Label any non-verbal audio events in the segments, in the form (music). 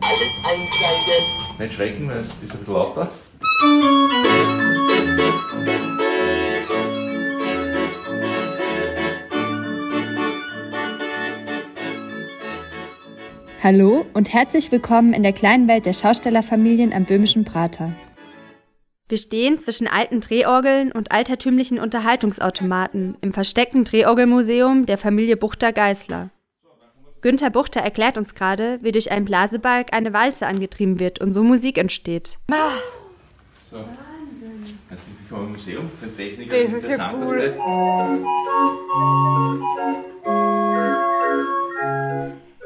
Alles einkleiden. Nicht schrecken, weil es ist ein bisschen lauter. Hallo und herzlich willkommen in der kleinen Welt der Schaustellerfamilien am Böhmischen Prater. Wir stehen zwischen alten Drehorgeln und altertümlichen Unterhaltungsautomaten im versteckten Drehorgelmuseum der Familie Buchter-Geisler. Günther Buchter erklärt uns gerade, wie durch einen Blasebalg eine Walze angetrieben wird und so Musik entsteht. So. Herzlich willkommen im Museum für den Techniker. Das ist ja Interessanteste.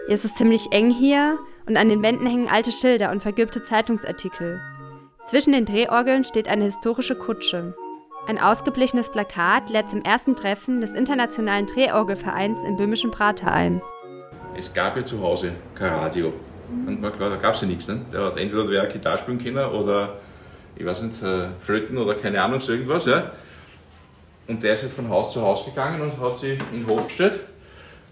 Es ist ziemlich eng hier und an den Wänden hängen alte Schilder und vergilbte Zeitungsartikel. Zwischen den Drehorgeln steht eine historische Kutsche. Ein ausgeblichenes Plakat lädt zum ersten Treffen des Internationalen Drehorgelvereins im Böhmischen Prater ein. Es gab ja zu Hause kein Radio. Und war klar, da gab es ja nichts. Ne? Der hat entweder wer Gitarre spielen können oder, ich weiß nicht, äh, Flöten oder keine Ahnung, so irgendwas. Ja? Und der ist halt von Haus zu Haus gegangen und hat sich in den Hof gestellt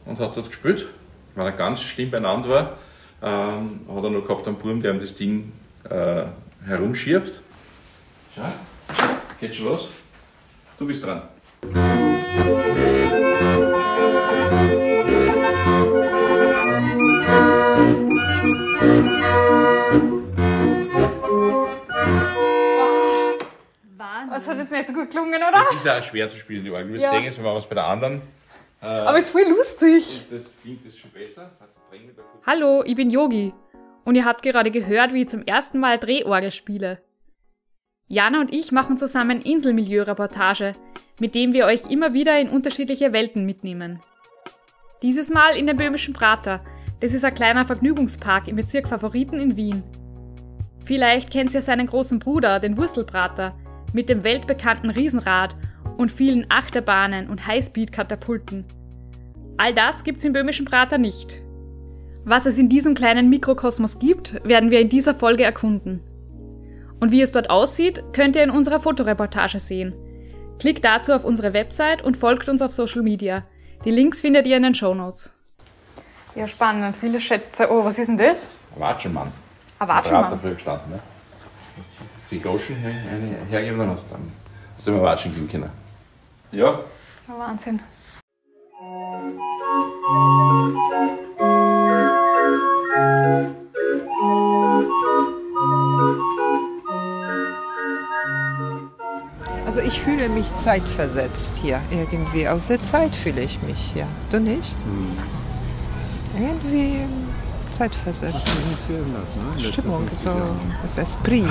und hat dort gespielt. Weil er ganz schlimm beieinander war, ähm, hat er noch gehabt einen Burm, der ihm das Ding äh, herumschiebt. Schau, geht schon los. Du bist dran. Das hat jetzt nicht so gut gelungen, oder? Das ist auch schwer zu spielen, die Orgel. Wir Ja. sehen jetzt, wenn wir was bei der anderen. Äh, Aber es ist voll lustig. ist das, klingt das schon besser? Hallo, ich bin Yogi und ihr habt gerade gehört, wie ich zum ersten Mal Drehorgel spiele. Jana und ich machen zusammen Inselmilieu-Reportage, mit dem wir euch immer wieder in unterschiedliche Welten mitnehmen. Dieses Mal in den Böhmischen Prater. Das ist ein kleiner Vergnügungspark im Bezirk Favoriten in Wien. Vielleicht kennt ihr seinen großen Bruder, den Wurstelprater, mit dem weltbekannten Riesenrad und vielen Achterbahnen und Highspeed-Katapulten. All das gibt's im Böhmischen Prater nicht. Was es in diesem kleinen Mikrokosmos gibt, werden wir in dieser Folge erkunden. Und wie es dort aussieht, könnt ihr in unserer Fotoreportage sehen. Klickt dazu auf unsere Website und folgt uns auf Social Media. Die Links findet ihr in den Show Notes. Ja, spannend. Viele Schätze. Oh, was ist denn das? Ein Watschenmann. Ein Brat Watschenmann. dafür gestanden. Ne? Die Goschen her, eine hergeben, dann hast du dann hast du immer Watschen geben können. Ja, Wahnsinn. Also ich fühle mich zeitversetzt hier irgendwie. Aus der Zeit fühle ich mich hier. Du nicht? Irgendwie ähm, zeitversetzt. Stimmung, so das Esprit.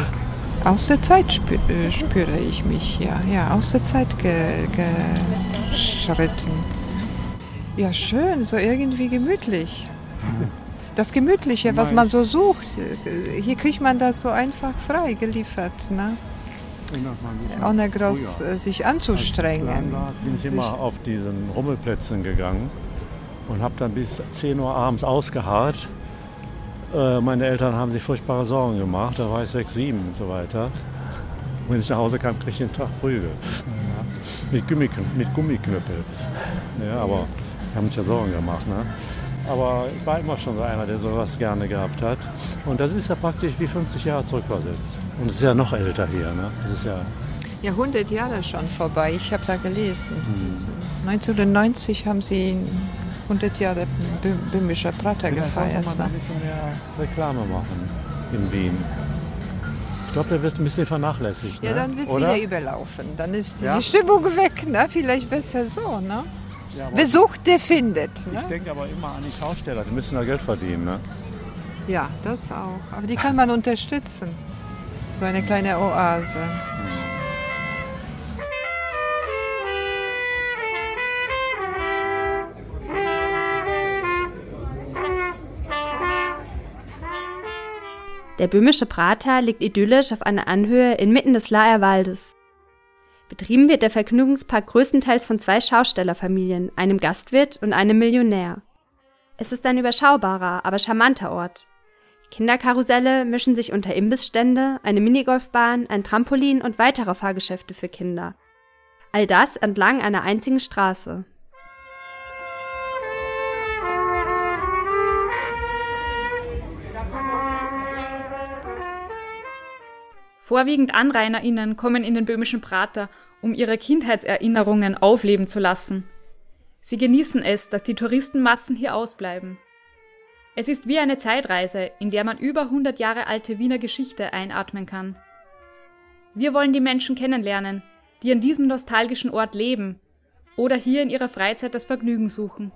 Aus der Zeit spü äh, spüre ich mich hier. Ja, aus der Zeit ge geschritten. Ja, schön, so irgendwie gemütlich. Das Gemütliche, was man so sucht, äh, hier kriegt man das so einfach frei geliefert. Ne? ohne groß äh, sich anzustrengen. bin ich Sich- immer auf diesen Rummelplätzen gegangen und habe dann bis 10 Uhr abends ausgeharrt. Äh, meine Eltern haben sich furchtbare Sorgen gemacht, da war ich 6, 7 und so weiter. Und wenn ich nach Hause kam, krieg ich den Tag Prügel. Ja. Mit, Gummikn mit Gummiknüppel. Ja, aber die haben sich ja Sorgen gemacht. Ne? Aber ich war immer schon so einer, der sowas gerne gehabt hat. Und das ist ja praktisch wie 50 Jahre zurückversetzt. Und es ist ja noch älter hier. Ne? Das ist ja Ja, 100 Jahre schon vorbei. Ich habe da gelesen. 1990 haben sie 100 Jahre Bö- Böhmischer Prater Vielleicht gefeiert. man Ne? ein bisschen mehr Reklame machen in Wien. Ich glaube, der wird ein bisschen vernachlässigt. Ja, ne? dann wird es wieder überlaufen. Dann ist die Ja. Stimmung weg. Ne? Vielleicht besser so. Ne? Ja, aber Wer sucht, der findet. ich Ne? denke aber immer an die Schausteller, die müssen ja Geld verdienen. Ne? Ja, das auch. Aber die kann man unterstützen. So eine kleine Oase. Der böhmische Prater liegt idyllisch auf einer Anhöhe inmitten des Laer Waldes. Betrieben wird der Vergnügungspark größtenteils von zwei Schaustellerfamilien, einem Gastwirt und einem Millionär. Es ist ein überschaubarer, aber charmanter Ort. Kinderkarusselle mischen sich unter Imbissstände, eine Minigolfbahn, ein Trampolin und weitere Fahrgeschäfte für Kinder. All das entlang einer einzigen Straße. Vorwiegend AnrainerInnen kommen in den böhmischen Prater, um ihre Kindheitserinnerungen aufleben zu lassen. Sie genießen es, dass die Touristenmassen hier ausbleiben. Es ist wie eine Zeitreise, in der man über 100 Jahre alte Wiener Geschichte einatmen kann. Wir wollen die Menschen kennenlernen, die an diesem nostalgischen Ort leben oder hier in ihrer Freizeit das Vergnügen suchen.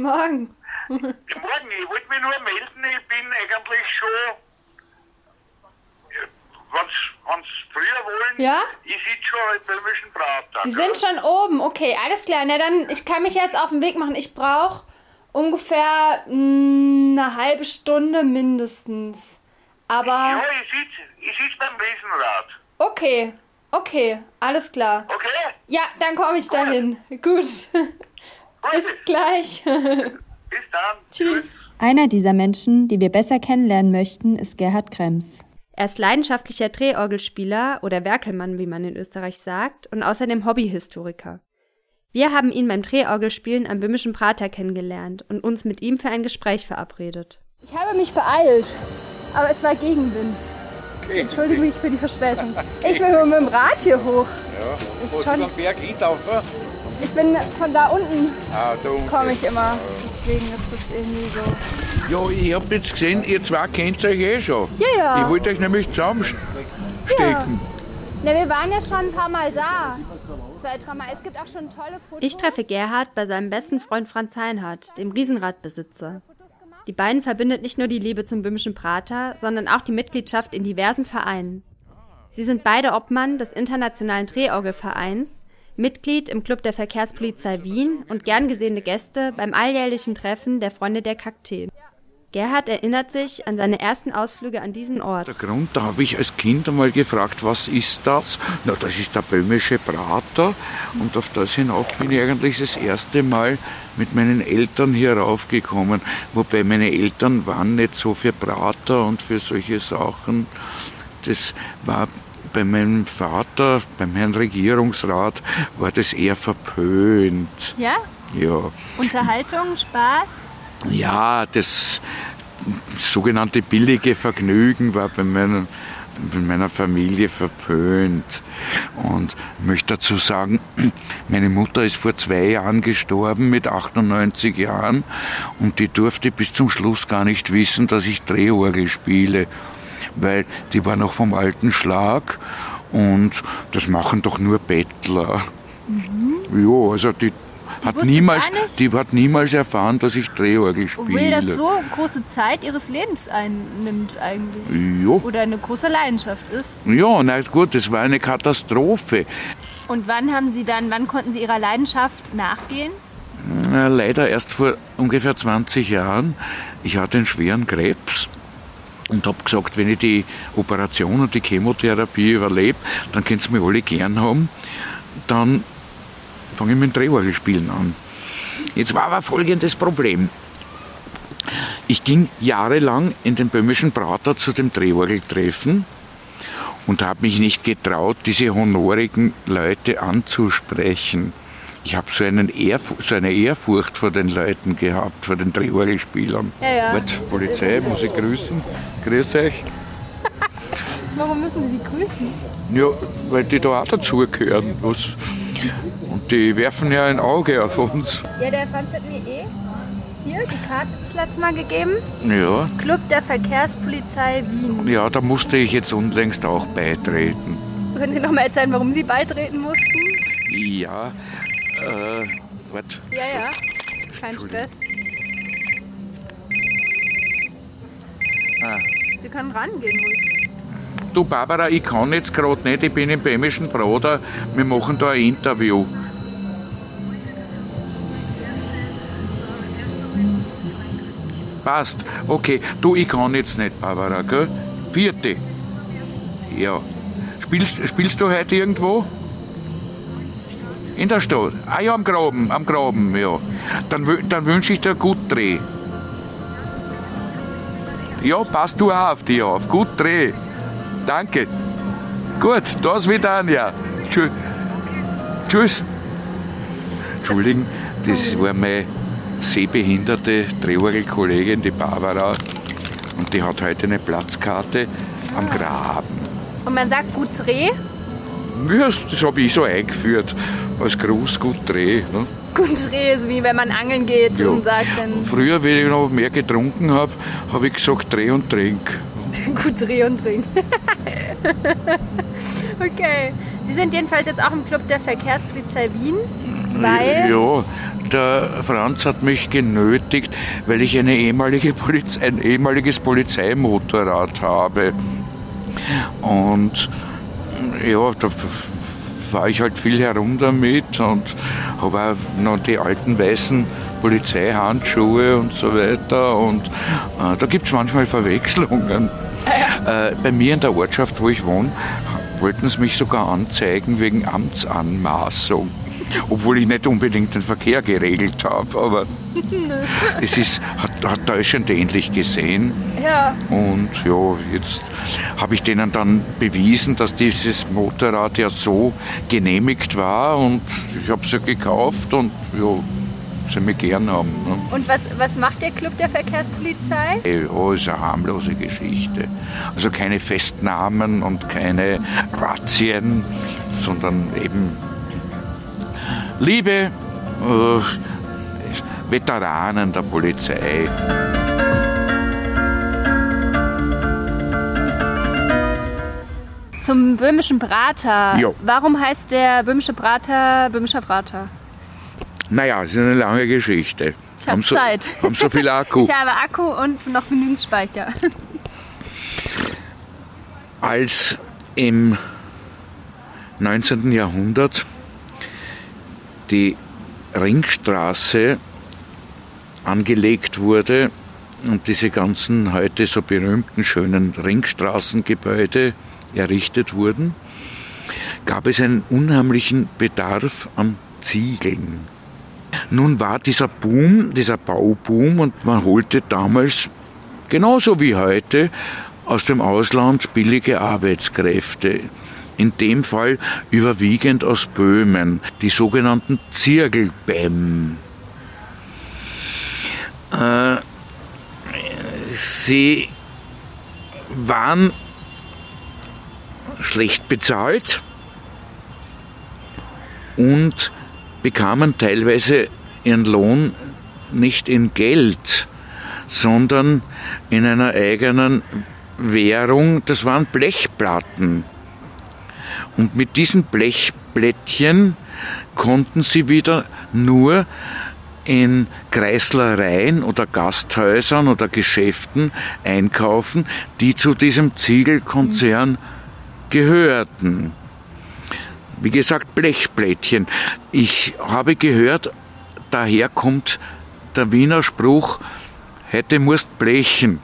Guten Morgen. Guten Morgen, ich wollte mich nur melden, ich bin eigentlich schon, wenn Sie früher wollen, Ja? ich sitze schon im böhmischen Prater. Sie sind schon oben. Okay, alles klar. Na dann, ich kann mich jetzt auf den Weg machen. Ich brauche ungefähr mm, eine halbe Stunde mindestens. Aber Ja, ich sitze ich sitz beim Riesenrad. okay, okay, alles klar. Okay? Ja, dann komme ich dahin. Gut. Bis gleich. (laughs) bis dann. Tschüss. Einer dieser Menschen, die wir besser kennenlernen möchten, ist Gerhard Krems. Er ist leidenschaftlicher Drehorgelspieler oder Werkelmann, wie man in Österreich sagt, und außerdem Hobbyhistoriker. Wir haben ihn beim Drehorgelspielen am Böhmischen Prater kennengelernt und uns mit ihm für ein Gespräch verabredet. Ich habe mich beeilt, aber es war Gegenwind. Entschuldige mich für die Verspätung. (laughs) Ich will mit dem Rad hier hoch. Ja. Ist schon, Berg einlaufen? Ich bin von da unten, Ah, da unten. komme ich immer. Deswegen ist das irgendwie so. Ja, ich hab jetzt gesehen, ihr zwei kennt euch eh schon. Ja, ja. Ich wollte euch nämlich zusammenstecken. Na, wir waren ja schon ein paar Mal da. Zwei, dreimal. Es gibt auch schon tolle Fotos. Ich treffe Gerhard bei seinem besten Freund Franz Heinhardt, dem Riesenradbesitzer. Die beiden verbindet nicht nur die Liebe zum Böhmischen Prater, sondern auch die Mitgliedschaft in diversen Vereinen. Sie sind beide Obmann des Internationalen Drehorgelvereins, Mitglied im Club der Verkehrspolizei Wien und gern gesehene Gäste beim alljährlichen Treffen der Freunde der Kakteen. Gerhard erinnert sich an seine ersten Ausflüge an diesen Ort. Der Grund, da habe ich als Kind einmal gefragt, was ist das? Na, das ist der böhmische Prater. Und auf das hinauf bin ich eigentlich das erste Mal mit meinen Eltern hier raufgekommen. Wobei meine Eltern waren nicht so für Prater und für solche Sachen. Das war bei meinem Vater, beim Herrn Regierungsrat, war das eher verpönt. Ja? Ja. Unterhaltung, Spaß. Ja, das sogenannte billige Vergnügen war bei, meinen, bei meiner Familie verpönt. Und ich möchte dazu sagen, meine Mutter ist vor zwei Jahren gestorben mit 98 Jahren und die durfte bis zum Schluss gar nicht wissen, dass ich Drehorgel spiele, weil die war noch vom alten Schlag und das machen doch nur Bettler. Ja, also die hat niemals, die hat niemals erfahren, dass ich Drehorgel Obwohl spiele. das so große Zeit ihres Lebens einnimmt eigentlich. Ja, Oder eine große Leidenschaft ist. ja, na gut, das war eine Katastrophe. Und wann haben Sie dann, wann konnten Sie Ihrer Leidenschaft nachgehen? Na, leider erst vor ungefähr 20 Jahren. Ich hatte einen schweren Krebs und habe gesagt, wenn ich die Operation und die Chemotherapie überlebe, dann könnt ihr mich alle gern haben. Dann fange ich mit dem Drehorgelspielen an. Jetzt war aber folgendes Problem. Ich ging jahrelang in den böhmischen Prater zu dem Drehorgeltreffen und habe mich nicht getraut, diese honorigen Leute anzusprechen. Ich habe so, einen so eine Ehrfurcht vor den Leuten gehabt, vor den Drehorgelspielern. Ja, ja. Wart, Polizei, muss ich grüßen? Grüß euch. (laughs) Warum müssen Sie sie grüßen? Ja, weil die da auch dazugehören. Was? Und die werfen ja ein Auge auf uns. Ja, der Franz hat mir eh hier die Karte das letzte Mal gegeben. Ja, Club der Verkehrspolizei Wien. ja, da musste ich jetzt unlängst auch beitreten. Können Sie noch mal erzählen, warum Sie beitreten mussten? Ja, äh, wart. Ja, ja. Kein Stress. Ah. Sie können rangehen ruhig. Du Barbara, ich kann jetzt gerade nicht, ich bin im böhmischen Bruder, wir machen da ein Interview. Passt, okay. Du, ich kann jetzt nicht, Barbara, gell? Vierte. Ja. Spielst, spielst du heute irgendwo? In der Stadt? Ah ja, am Graben, am Graben, ja. Dann, dann wünsche ich dir gut Dreh. Ja, passt du auch auf dich auf. Gut Dreh. Danke. Gut, das wieder an, ja. Tschü Tschüss. Entschuldigen, das war meine sehbehinderte Drehorgelkollegin, die Barbara. Und die hat heute eine Platzkarte am Graben. Und man sagt gut Dreh? Ja, das habe ich so eingeführt. Als Gruß gut Dreh. Ne? Gut Dreh ist wie wenn man angeln geht Ja. und sagt dann Früher, wenn ich noch mehr getrunken habe, habe ich gesagt Dreh und Trink. (laughs) gut Dreh und Dreh. (laughs) okay. Sie sind jedenfalls jetzt auch im Club der Verkehrspolizei Wien, weil Ja, der Franz hat mich genötigt, weil ich eine ehemalige Poliz ein ehemaliges Polizeimotorrad habe. Und ja, da fahre ich halt viel herum damit und habe auch noch die alten weißen Polizeihandschuhe und so weiter. Und äh, da gibt es manchmal Verwechslungen. Äh, bei mir in der Ortschaft, wo ich wohne, wollten sie mich sogar anzeigen wegen Amtsanmaßung. Obwohl ich nicht unbedingt den Verkehr geregelt habe, aber (laughs) es ist, hat, hat täuschend ähnlich gesehen. ja, Und ja, jetzt habe ich denen dann bewiesen, dass dieses Motorrad ja so genehmigt war und ich habe es ja gekauft und ja, sie mich gern haben. Ne? und was, was macht der Club der Verkehrspolizei? Ja, ist eine harmlose Geschichte. Also keine Festnahmen und keine Razzien, sondern eben liebe äh, Veteranen der Polizei. Zum böhmischen Brater. Jo. Warum heißt der böhmische Brater böhmischer Brater? Naja, das ist eine lange Geschichte. Ich hab haben so, Zeit. Haben so viel (laughs) Akku. Ich habe Akku und noch genügend Speicher. als im 19. Jahrhundert die Ringstraße angelegt wurde und diese ganzen heute so berühmten schönen Ringstraßengebäude errichtet wurden, gab es einen unheimlichen Bedarf an Ziegeln. Nun war dieser Boom, dieser Bauboom und man holte damals genauso wie heute aus dem Ausland billige Arbeitskräfte. In dem Fall überwiegend aus Böhmen, die sogenannten Zirkelbäm. Äh, sie waren schlecht bezahlt und bekamen teilweise ihren Lohn nicht in Geld, sondern in einer eigenen Währung, das waren Blechplatten. Und mit diesen Blechplättchen konnten sie wieder nur in Kreislereien oder Gasthäusern oder Geschäften einkaufen, die zu diesem Ziegelkonzern gehörten. Wie gesagt, Blechplättchen. Ich habe gehört, daher kommt der Wiener Spruch, heute musst blechen.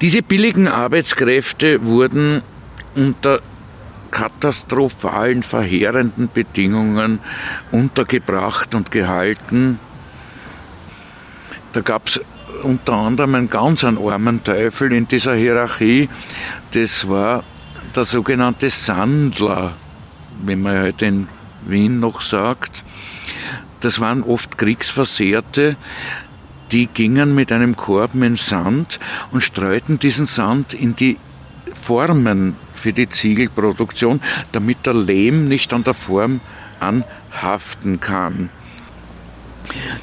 Diese billigen Arbeitskräfte wurden unter katastrophalen, verheerenden Bedingungen untergebracht und gehalten. Da gab es unter anderem einen ganz einen armen Teufel in dieser Hierarchie. Das war der sogenannte Sandler, wenn man heute in Wien noch sagt. Das waren oft Kriegsversehrte, die gingen mit einem Korb mit Sand und streuten diesen Sand in die Formen für die Ziegelproduktion, damit der Lehm nicht an der Form anhaften kann.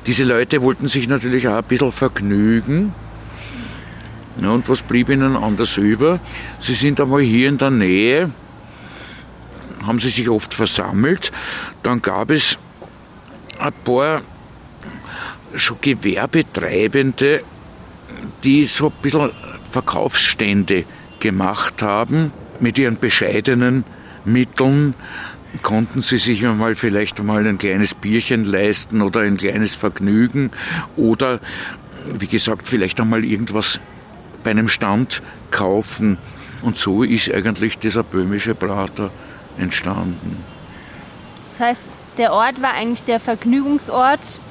Diese Leute wollten sich natürlich auch ein bisschen vergnügen. Ja, und was blieb ihnen anders über? Sie sind einmal hier in der Nähe, haben sie sich oft versammelt. Dann gab es ein paar schon Gewerbetreibende, die so ein bisschen Verkaufsstände gemacht haben. Mit ihren bescheidenen Mitteln konnten sie sich einmal vielleicht mal ein kleines Bierchen leisten oder ein kleines Vergnügen oder, wie gesagt, vielleicht einmal irgendwas bei einem Stand kaufen. Und so ist eigentlich dieser böhmische Prater entstanden. Das heißt, der Ort war eigentlich der Vergnügungsort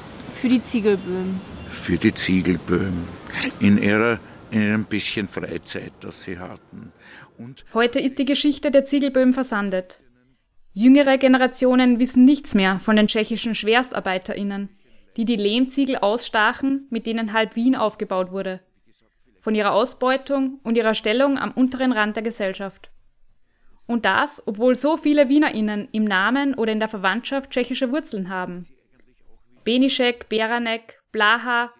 für die Ziegelböhmen. für die Ziegelböhmen. In ihrer in ein bisschen Freizeit, das sie hatten. Heute ist die Geschichte der Ziegelböhmen versandet. Jüngere Generationen wissen nichts mehr von den tschechischen SchwerstarbeiterInnen, die die Lehmziegel ausstachen, mit denen halb Wien aufgebaut wurde. Von ihrer Ausbeutung und ihrer Stellung am unteren Rand der Gesellschaft. Und das, obwohl so viele WienerInnen im Namen oder in der Verwandtschaft tschechische Wurzeln haben. Benischek, Beranek, Blaha,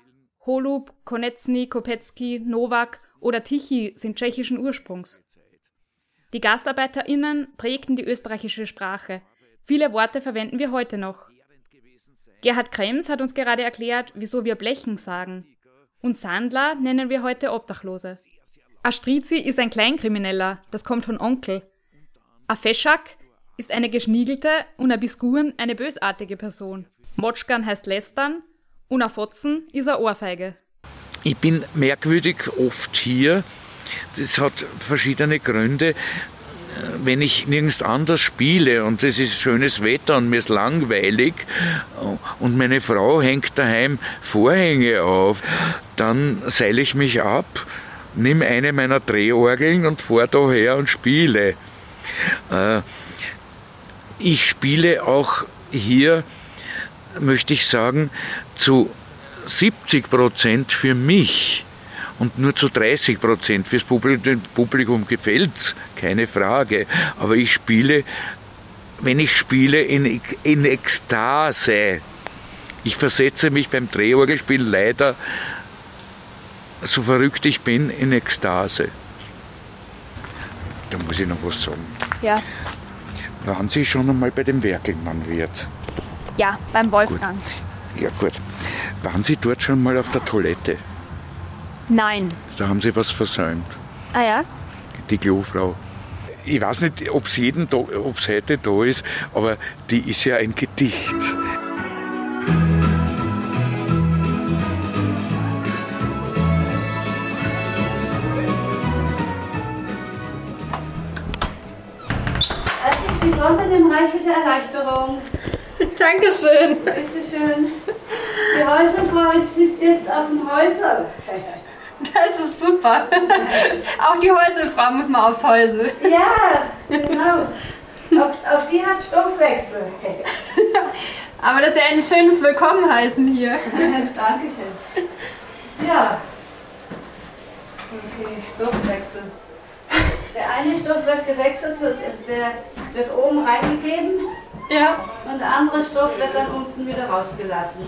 Holub, Konecny, Kopetzky, Nowak oder Tichy sind tschechischen Ursprungs. Die GastarbeiterInnen prägten die österreichische Sprache. Viele Worte verwenden wir heute noch. Gerhard Krems hat uns gerade erklärt, wieso wir Blechen sagen. Und Sandler nennen wir heute Obdachlose. Astrizi ist ein Kleinkrimineller, das kommt von Onkel. A Feschak ist eine geschniegelte und a Biskuren eine bösartige Person. Motschkan heißt lästern und a Fotzen ist a Ohrfeige. Ich bin merkwürdig oft hier. Das hat verschiedene Gründe. Wenn ich nirgends anders spiele und es ist schönes Wetter und mir ist langweilig und meine Frau hängt daheim Vorhänge auf, dann seile ich mich ab, nimm eine meiner Drehorgeln und fahre daher und spiele. Äh, Ich spiele auch hier, möchte ich sagen, zu 70 Prozent für mich und nur zu 30 Prozent fürs Publikum. Publikum gefällt's, keine Frage. Aber ich spiele, wenn ich spiele, in, in Ekstase. Ich versetze mich beim Drehorgelspiel leider, so verrückt ich bin, in Ekstase. Da muss ich noch was sagen. Ja. Waren Sie schon einmal bei dem Werkelmann-Wirt? Ja, beim Wolfgang. Ja, gut. Waren Sie dort schon mal auf der Toilette? Nein. Da haben Sie was versäumt. Ah ja? Die Klofrau. Ich weiß nicht, ob es heute da ist, aber die ist ja ein Gedicht. Herzlich willkommen im Reiche der Erleichterung. (laughs) Dankeschön. Bitte schön. Die Häuserfrau sitzt jetzt auf dem Häusel. (laughs) Das ist super. (laughs) Auch die Häuselfrau muss mal aufs Häusel. Ja, genau. Auch, auch die hat Stoffwechsel. (laughs) Aber das ist ja ein schönes Willkommenheißen hier. (laughs) Dankeschön. Ja. Okay, Stoffwechsel. Der eine Stoff wird gewechselt, der wird oben reingegeben. Ja. Und der andere Stoff wird dann unten wieder rausgelassen.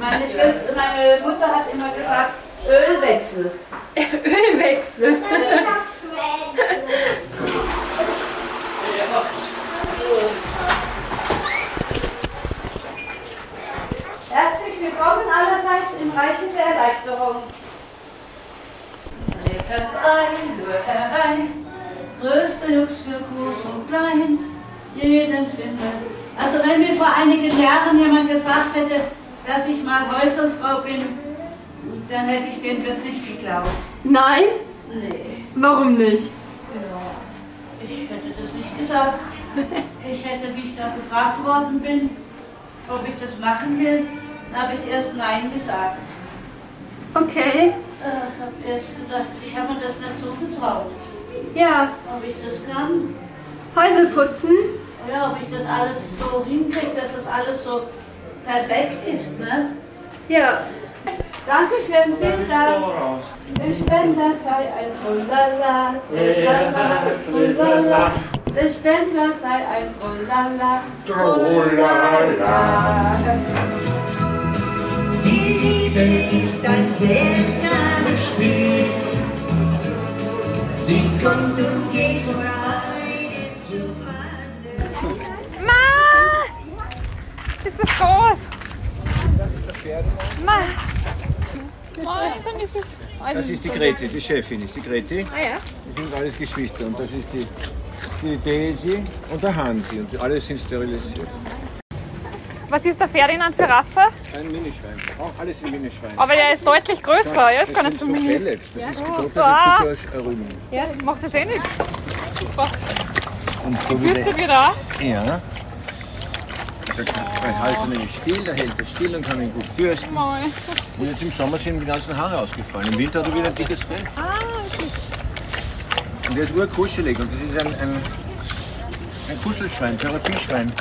Meine, Schwester, meine Mutter hat immer gesagt, Ölwechsel. (laughs) Ölwechsel. (laughs) Herzlich willkommen allerseits im Reiche der Erleichterung. Tretet ein, hört herein, größte Jux für groß und klein, jeden Sinne. Also wenn mir vor einigen Jahren jemand gesagt hätte, dass ich mal Häuselfrau bin, dann hätte ich dem das nicht geglaubt. Nein? Nee. Warum nicht? Ja, ich hätte das nicht gedacht. Ich hätte, wie ich da gefragt worden bin, ob ich das machen will, habe ich erst Nein gesagt. Okay. Ich habe erst gedacht, ich habe mir das nicht zugetraut. Ja. Ob ich das kann, Häusel putzen? ja, ob ich das alles so hinkriege, dass das alles so perfekt ist, ne? Ja. Dankeschön, vielen Dank. Der Spender sei ein Trullala, Trullala, Trullala. Der Spender sei ein Trullala, Trullala. Die Liebe ist ein seltsames Spiel. Sie kommt und geht von einem zum anderen. Ma! Ist das groß? Ma! Ma, ist es. Das ist die Grete, die Chefin ist die Grete. Ah ja. Das sind alles Geschwister und das ist die, die Daisy und der Hansi und alle sind sterilisiert. Was ist der Ferdinand für Rasse? Ein Minischwein, auch alles sind Minischweine. Aber der ist deutlich größer. Ja, ist das gar nicht so mini. Pellets, das ist Ja. getrocknete Ah. Zuckerrüben. Ja, macht das eh nichts. Super. Und so wieder, wieder. ja, hält er nämlich still, der hält er still und kann ihn gut bürsten. Und jetzt im Sommer sind ihm die ganzen Haare ausgefallen. Im Winter hat er wieder ein dickes Fell. Ah, okay. Und der ist urkuschelig und das ist ein, ein, ein Kuschelschwein, Therapieschwein.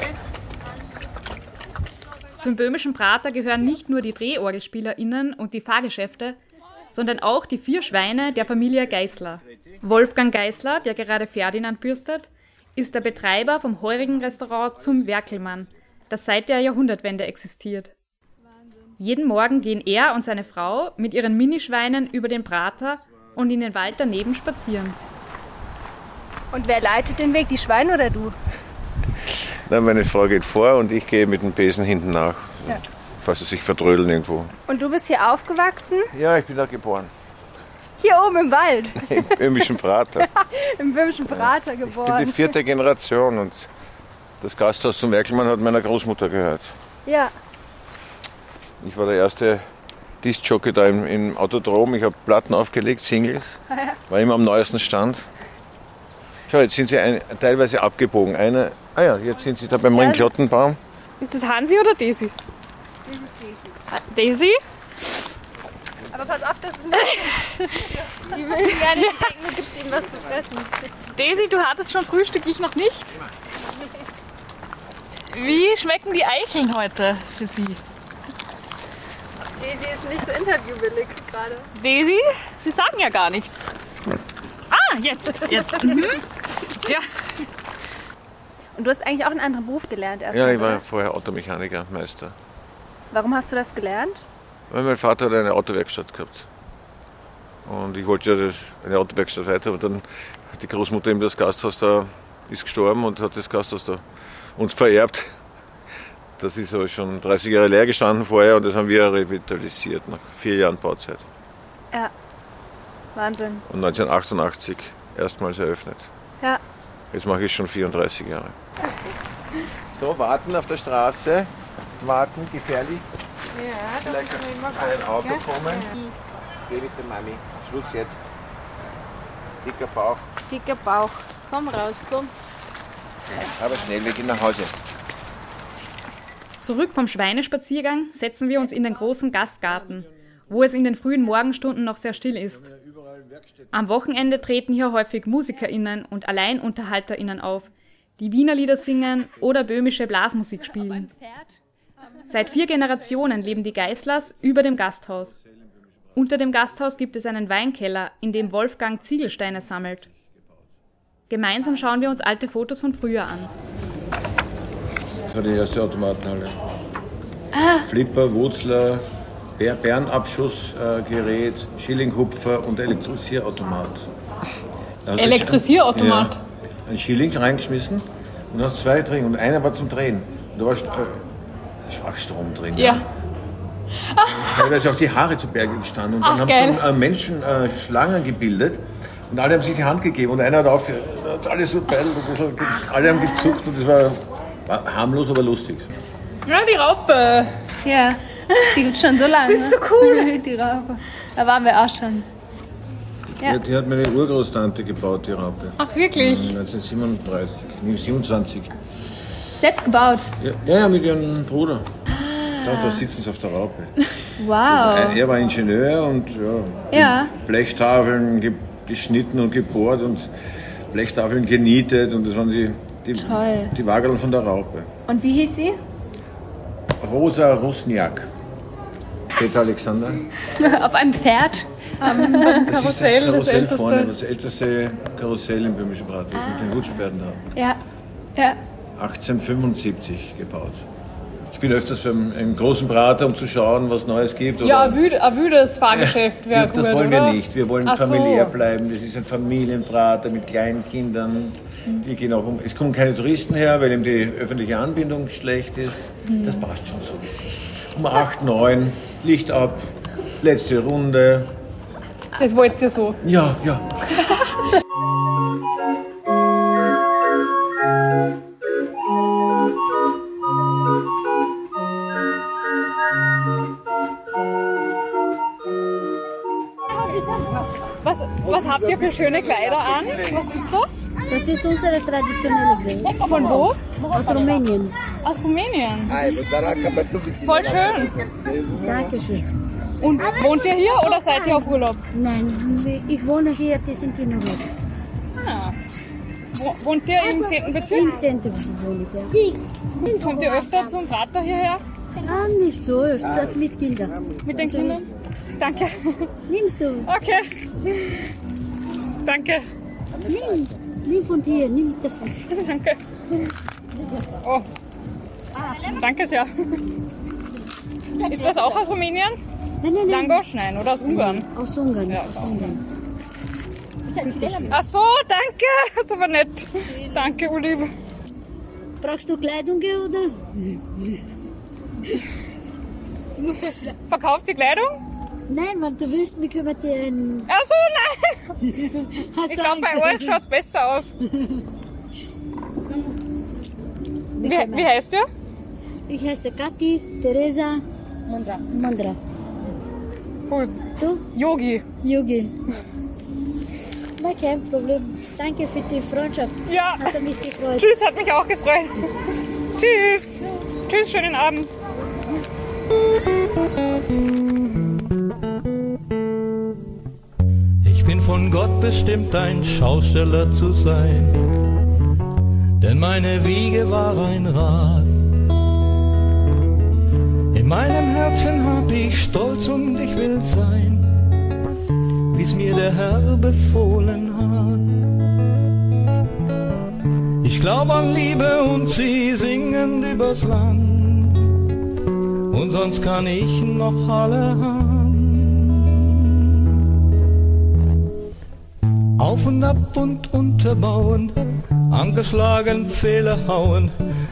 Zum böhmischen Prater gehören nicht nur die DrehorgelspielerInnen und die Fahrgeschäfte, sondern auch die vier Schweine der Familie Geißler. Wolfgang Geißler, der gerade Ferdinand bürstet, ist der Betreiber vom heurigen Restaurant zum Werkelmann, das seit der Jahrhundertwende existiert. Jeden Morgen gehen er und seine Frau mit ihren Minischweinen über den Prater und in den Wald daneben spazieren. Und wer leitet den Weg, die Schweine oder du? Dann meine Frau geht vor und ich gehe mit dem Besen hinten nach, Ja. falls sie sich verdrödeln irgendwo. Und du bist hier aufgewachsen? Ja, ich bin da geboren. Hier oben im Wald. (laughs) Im böhmischen Prater. (laughs) Im böhmischen Prater Ich bin geboren. die vierte Generation und das Gasthaus zum Werkelmann hat meiner Großmutter gehört. Ja. Ich war der erste Disc-Jockey da im, im Autodrom. Ich habe Platten aufgelegt, Singles. (laughs) War immer am neuesten Stand. Schau, jetzt sind sie ein, teilweise abgebogen. Eine, ah ja, jetzt sind sie da beim Ringklottenbaum. Ist das Hansi oder Daisy? Daisy? Aber pass auf, das ist nicht. Die will gerne denken, du gibst ihm was zu fressen. Daisy, du hattest schon Frühstück, ich noch nicht. Wie schmecken die Eicheln heute für Sie? Daisy ist nicht so interviewwillig gerade. Daisy, Sie sagen ja gar nichts. Ah, jetzt, jetzt. (laughs) Mhm. Ja. Und du hast eigentlich auch einen anderen Beruf gelernt erst. Ja, ich oder? war vorher Automechaniker, Meister. Warum hast du das gelernt? Weil mein Vater hat eine Autowerkstatt gehabt. Und ich wollte ja eine Autowerkstatt weiter, aber dann hat die Großmutter ihm das Gasthaus da, ist gestorben und hat das Gasthaus da uns vererbt. Das ist aber schon 30 Jahre leer gestanden vorher und das haben wir revitalisiert nach vier Jahren Bauzeit. Ja. Wahnsinn. Und 1988 erstmals eröffnet. Ja. Jetzt mache ich schon 34 Jahre. So, warten auf der Straße. Warten, gefährlich. Ja, Vielleicht kann ein Auto kommen. Geh mit der Mami. Schluss jetzt. Dicker Bauch. Dicker Bauch. Komm raus, komm. Aber schnell, wir gehen nach Hause. Zurück vom Schweinespaziergang setzen wir uns in den großen Gastgarten, wo es in den frühen Morgenstunden noch sehr still ist. Am Wochenende treten hier häufig MusikerInnen und AlleinunterhalterInnen auf, die Wiener Lieder singen oder böhmische Blasmusik spielen. Seit vier Generationen leben die Geißlers über dem Gasthaus. Unter dem Gasthaus gibt es einen Weinkeller, in dem Wolfgang Ziegelsteine sammelt. Gemeinsam schauen wir uns alte Fotos von früher an. Das war die erste Automatenhalle. Ah. Flipper, Wurzler, Bär, Bärenabschussgerät, Schillinghupfer und Elektrisierautomat. Also Elektrisierautomat? Ja, ein Schilling reingeschmissen und dann zwei drin und einer war zum Drehen. Und da war äh, Schwachstrom drin. Ja. Teilweise auch die Haare zu Berge gestanden. Und dann Ach, haben geil. so äh, Menschen äh, Schlangen gebildet und alle haben sich die Hand gegeben und einer hat aufgehört, hat alles so beidelt und das hat, alle haben gezuckt und das war, war harmlos, aber lustig. Ja, die Raupe. Ja. Die gibt schon so lange. Das ist so cool. (laughs) Die Raupe. Da waren wir auch schon. Ja. Ja. Die hat meine Urgroßtante gebaut, die Raupe. Ach, wirklich? Mhm, 1937, nee, 27. Selbst gebaut. Ja, ja, mit ihrem Bruder. Da, da sitzen sie auf der Raupe. Wow. Er war Ingenieur und ja, Ja. Blechtafeln ge geschnitten und gebohrt und Blechtafeln genietet und das waren die, die, Toll. die Wagerl von der Raupe. Und wie hieß sie? Rosa Rusniak. Peter Alexander. (laughs) Auf einem Pferd. Am Das ist das Karussell vorne, das älteste Karussell im böhmischen Bratwurst mit den Rutschpferden da. Ja. Ja. 1875 gebaut. Ich bin öfters beim im großen Prater, um zu schauen, was Neues gibt. Ja, ein wüd- ein wüdes Fahrgeschäft wäre gut, das wollen oder? wir nicht. Wir wollen Ach so. familiär bleiben. Das ist ein Familienprater mit kleinen Kindern. Die gehen auch um. Es kommen keine Touristen her, weil eben die öffentliche Anbindung schlecht ist. Mhm. Das passt schon so. Um 8, 9, Licht ab, letzte Runde. Das wollt ihr so. Ja, ja. (laughs) habt ihr für schöne Kleider an? Was ist das? Das ist unsere traditionelle Welt. Von wo? Aus Rumänien. Aus Rumänien. Voll schön. Dankeschön. Und wohnt ihr hier oder seid ihr auf Urlaub? Nein, ich wohne hier, die sind in Urlaub. Ah. Wo, wohnt ihr im 10. Bezirk? Im 10. wohne ich, ja. Kommt ihr öfter zum Prater hierher? Ah, nicht so öfters mit Kindern. Mit den Kindern? Danke. Nimmst du? Okay. Danke. Nimm, nimm von dir, nimm davon. (laughs) Danke. Oh. Danke sehr. Ist das auch aus Rumänien? Nein, nein, nein. Langosch? Nein, oder aus Ungarn? Aus Ungarn. Ja, aus Ungarn. Ach so, danke. (laughs) Das ist aber nett. Danke, Liebe. Brauchst du Kleidung oder? Verkauft die Kleidung? Nein, weil du willst, können wir dir ein... Ach so, nein. (laughs) Ich du glaube, bei euch schaut es besser aus. Wie, wie heißt ihr? Ich heiße Kathi, Teresa, Mondra. Mondra. Cool. Du? Yogi. Yogi. Na, kein Problem. Danke für die Freundschaft. Ja. Hat mich gefreut. Tschüss, hat mich auch gefreut. Tschüss. Tschüss, schönen Abend. Von Gott bestimmt, ein Schausteller zu sein, denn meine Wiege war ein Rad. In meinem Herzen hab ich Stolz und ich will sein, wie's mir der Herr befohlen hat. Ich glaub an Liebe und sie singen übers Land, und sonst kann ich noch alle haben. Auf und ab und unterbauen, angeschlagen Pfähle hauen,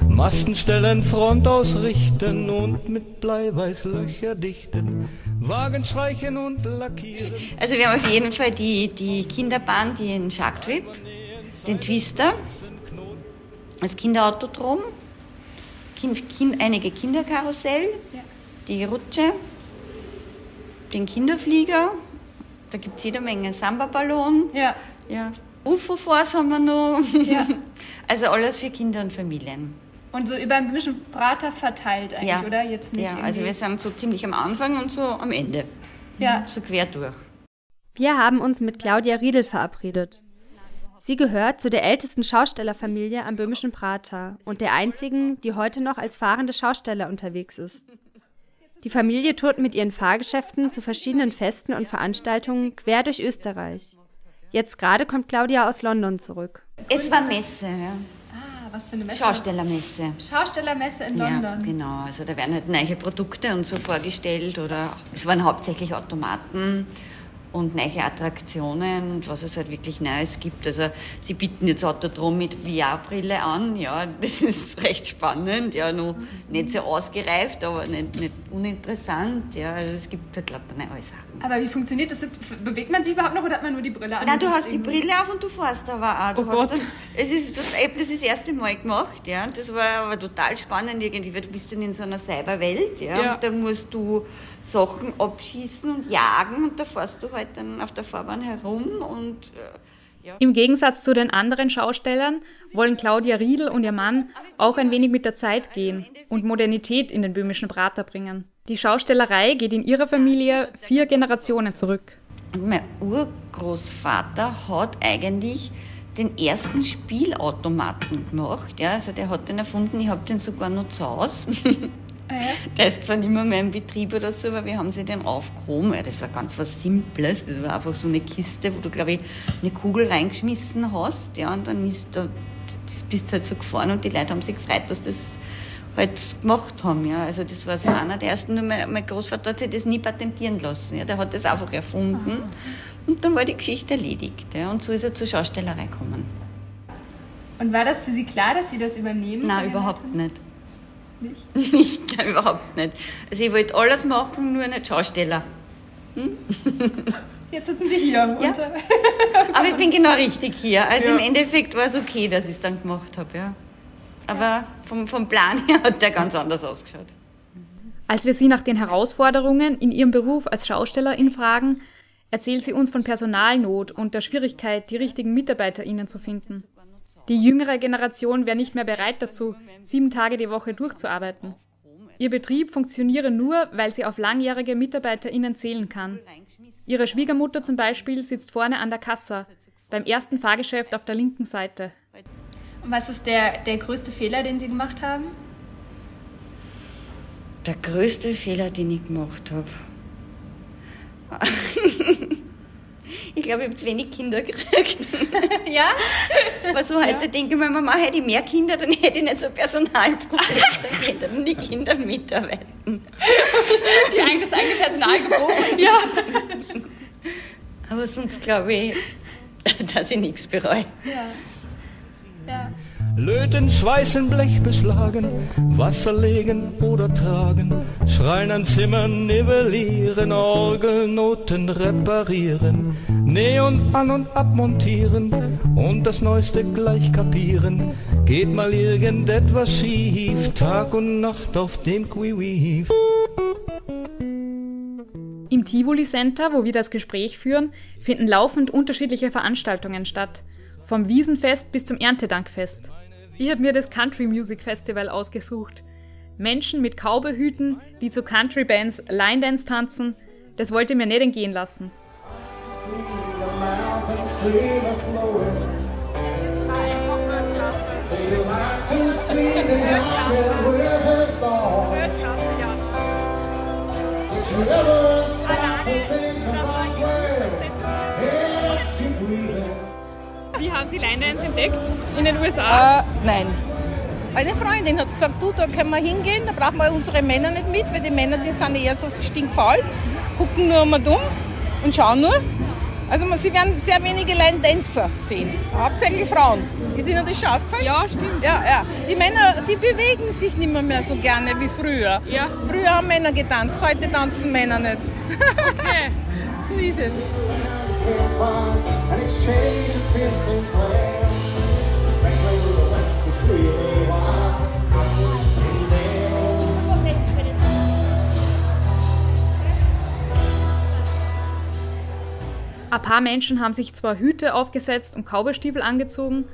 Masten stellen, Front ausrichten und mit Bleiweiß Löcher dichten, Wagen streichen und lackieren. Also wir haben auf jeden Fall die, die Kinderbahn, den Shark Trip, den Twister, das Kinderautodrom, kind, kind, einige Kinderkarussell, die Rutsche, den Kinderflieger, da gibt es jede Menge Samba-Ballon. Ja. Ja. UFO-Force haben wir noch. Ja. (laughs) Also alles für Kinder und Familien. Und so über ein bisschen Prater verteilt eigentlich, Ja. oder? Jetzt nicht Ja, also wir sind so ziemlich am Anfang und so am Ende. Ja. So quer durch. Wir haben uns mit Claudia Riedel verabredet. Sie gehört zu der ältesten Schaustellerfamilie am böhmischen Prater und der einzigen, die heute noch als fahrende Schausteller unterwegs ist. Die Familie tourt mit ihren Fahrgeschäften zu verschiedenen Festen und Veranstaltungen quer durch Österreich. Jetzt gerade kommt Claudia aus London zurück. Es war Messe, ja. Ah, was für eine Messe? Schaustellermesse. Schaustellermesse in Ja, London. genau. Also da werden halt neue Produkte und so vorgestellt oder es waren hauptsächlich Automaten und neue Attraktionen und was es halt wirklich Neues gibt. Also sie bieten jetzt Autodrom mit VR-Brille an, ja, (laughs) das ist recht spannend, ja, noch nicht so ausgereift, aber nicht, nicht uninteressant, ja, also es gibt halt lauter neue Sachen. Aber wie funktioniert das jetzt? Bewegt man sich überhaupt noch oder hat man nur die Brille an? Nein, du hast die Brille auf und du fährst aber auch. Du Oh Gott. Dann, es ist das, ich hab das das erste Mal gemacht, ja. Das war aber total spannend irgendwie, weil du bist dann in so einer Cyberwelt, ja. Ja. Und dann musst du Sachen abschießen und jagen und da fährst du halt dann auf der Fahrbahn herum und äh, ja. Im Gegensatz zu den anderen Schaustellern wollen Claudia Riedel und ihr Mann auch ein wenig mit der Zeit gehen und Modernität in den böhmischen Prater bringen. Die Schaustellerei geht in ihrer Familie vier Generationen zurück. Mein Urgroßvater hat eigentlich den ersten Spielautomaten gemacht. Ja, also der hat den erfunden, ich habe den sogar noch zu Hause. (laughs) Der ist zwar nicht mehr mehr im Betrieb oder so, aber wir haben sie den aufgehoben. Ja, das war ganz was Simples. Das war einfach so eine Kiste, wo du, glaube ich, eine Kugel reingeschmissen hast. Ja, und dann ist da, das bist halt so gefahren und die Leute haben sich gefreut, dass das halt gemacht haben. Ja. Also das war so einer der ersten. Nur mein, mein Großvater hat sich das nie patentieren lassen. Ja. Der hat das einfach erfunden. Und dann war die Geschichte erledigt. Ja. Und so ist er zur Schaustellerei gekommen. Und war das für Sie klar, dass Sie das übernehmen? Nein, überhaupt Eltern? nicht. Nicht? (laughs) Nicht, nein, überhaupt nicht. Also ich wollte alles machen, nur nicht Schausteller. (laughs) Jetzt sitzen Sie hier. Und, äh, (laughs) Aber ich bin genau richtig hier. Also Ja. im Endeffekt war es okay, dass ich es dann gemacht habe. Ja. Aber vom, vom Plan her hat der ganz anders ausgeschaut. Als wir sie nach den Herausforderungen in ihrem Beruf als Schaustellerin fragen, erzählt sie uns von Personalnot und der Schwierigkeit, die richtigen MitarbeiterInnen zu finden. Die jüngere Generation wäre nicht mehr bereit dazu, sieben Tage die Woche durchzuarbeiten. Ihr Betrieb funktioniere nur, weil sie auf langjährige MitarbeiterInnen zählen kann. Ihre Schwiegermutter zum Beispiel sitzt vorne an der Kasse, beim ersten Fahrgeschäft auf der linken Seite. Und was ist der, der größte Fehler, den Sie gemacht haben? Der größte Fehler, den ich gemacht habe. (laughs) ich glaube, ich habe zu wenig Kinder gekriegt. (laughs) ja? Aber so heute ja. denke ich mir, Mama, hätte ich mehr Kinder, dann hätte ich nicht so Personalprobleme. (laughs) dann hätten die Kinder mitarbeiten. Die eigenes eigene Personal. (laughs) Ja. Aber sonst glaube ich, dass ich nichts bereue. Ja. Ja. Löten, schweißen, Blech beschlagen, Wasser legen oder tragen, Schreinern, Zimmern, nivellieren, Orgelnoten reparieren, Neon an- und abmontieren und das Neueste gleich kapieren. Geht mal irgendetwas schief, Tag und Nacht auf dem Quiweave. Im Tivoli Center, wo wir das Gespräch führen, finden laufend unterschiedliche Veranstaltungen statt. Vom Wiesenfest bis zum Erntedankfest. Ich habe mir das Country Music Festival ausgesucht. Menschen mit Kaubehüten, die zu Country Bands Line Dance tanzen, das wollte mir nicht entgehen lassen. Wie Dance entdeckt? In den USA? Äh, nein. Eine Freundin hat gesagt, du, da können wir hingehen, da brauchen wir unsere Männer nicht mit, weil die Männer, die sind eher so stinkfaul, gucken nur mal dumm und schauen nur. Also sie werden sehr wenige Line-Dancer sehen, hauptsächlich Frauen. Ist Ihnen das schon aufgefallen? Ja, stimmt. Ja, ja. Die Männer, die bewegen sich nicht mehr, mehr so gerne wie früher. Ja. Früher haben Männer getanzt, heute tanzen Männer nicht. Okay. (laughs) so ist es. Ein paar Menschen haben sich zwar Hüte aufgesetzt und Cowboystiefel angezogen,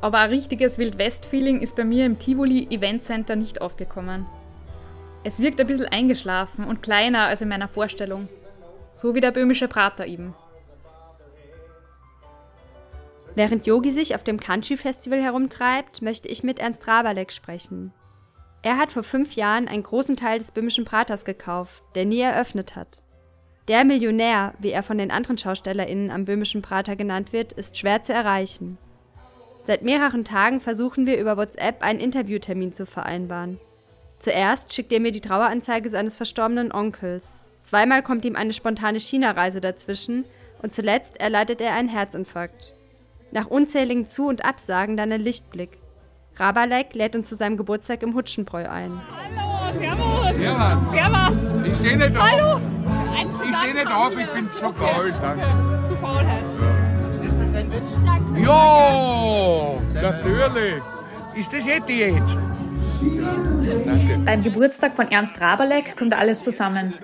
aber ein richtiges Wildwest-Feeling ist bei mir im Tivoli Event Center nicht aufgekommen. Es wirkt ein bisschen eingeschlafen und kleiner als in meiner Vorstellung. So wie der böhmische Prater eben. Während Yogi sich auf dem Country Festival herumtreibt, möchte ich mit Ernst Rabalek sprechen. Er hat vor fünf Jahren einen großen Teil des böhmischen Praters gekauft, der nie eröffnet hat. Der Millionär, wie er von den anderen SchaustellerInnen am böhmischen Prater genannt wird, ist schwer zu erreichen. Seit mehreren Tagen versuchen wir über WhatsApp einen Interviewtermin zu vereinbaren. Zuerst schickt er mir die Traueranzeige seines verstorbenen Onkels. Zweimal kommt ihm eine spontane China-Reise dazwischen und zuletzt erleidet er einen Herzinfarkt. Nach unzähligen Zu- und Absagen dann ein Lichtblick. Rabalek lädt uns zu seinem Geburtstag im Hutschenbräu ein. Hallo, servus. Servus. Servus. Ich stehe nicht auf. Hallo. Ich stehe nicht auf, ich bin zu faul, danke. Zu faul halt. Ja, natürlich. Ist das eh Diät? Danke. Beim Geburtstag von Ernst Rabalek kommt alles zusammen.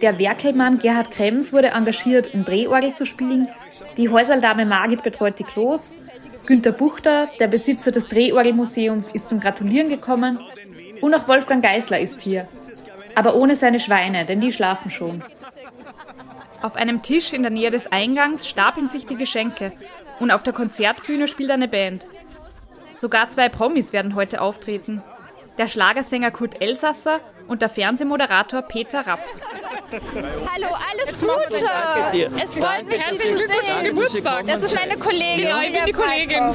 Der Werkelmann Gerhard Krems wurde engagiert, um Drehorgel zu spielen. Die Häusaldame Margit betreut die Klos. Günter Buchter, der Besitzer des Drehorgelmuseums, ist zum Gratulieren gekommen. Und auch Wolfgang Geisler ist hier. Aber ohne seine Schweine, denn die schlafen schon. Auf einem Tisch in der Nähe des Eingangs stapeln sich die Geschenke und auf der Konzertbühne spielt eine Band. Sogar zwei Promis werden heute auftreten. Der Schlagersänger Kurt Elsasser und der Fernsehmoderator Peter Rapp. Hallo, alles Gute. Danke dir. Es freut mich, Sie Herzlichen zu Glückwunsch zum. Geburtstag. Das ist meine Kollegin. Ja, ich bin die Kollegin.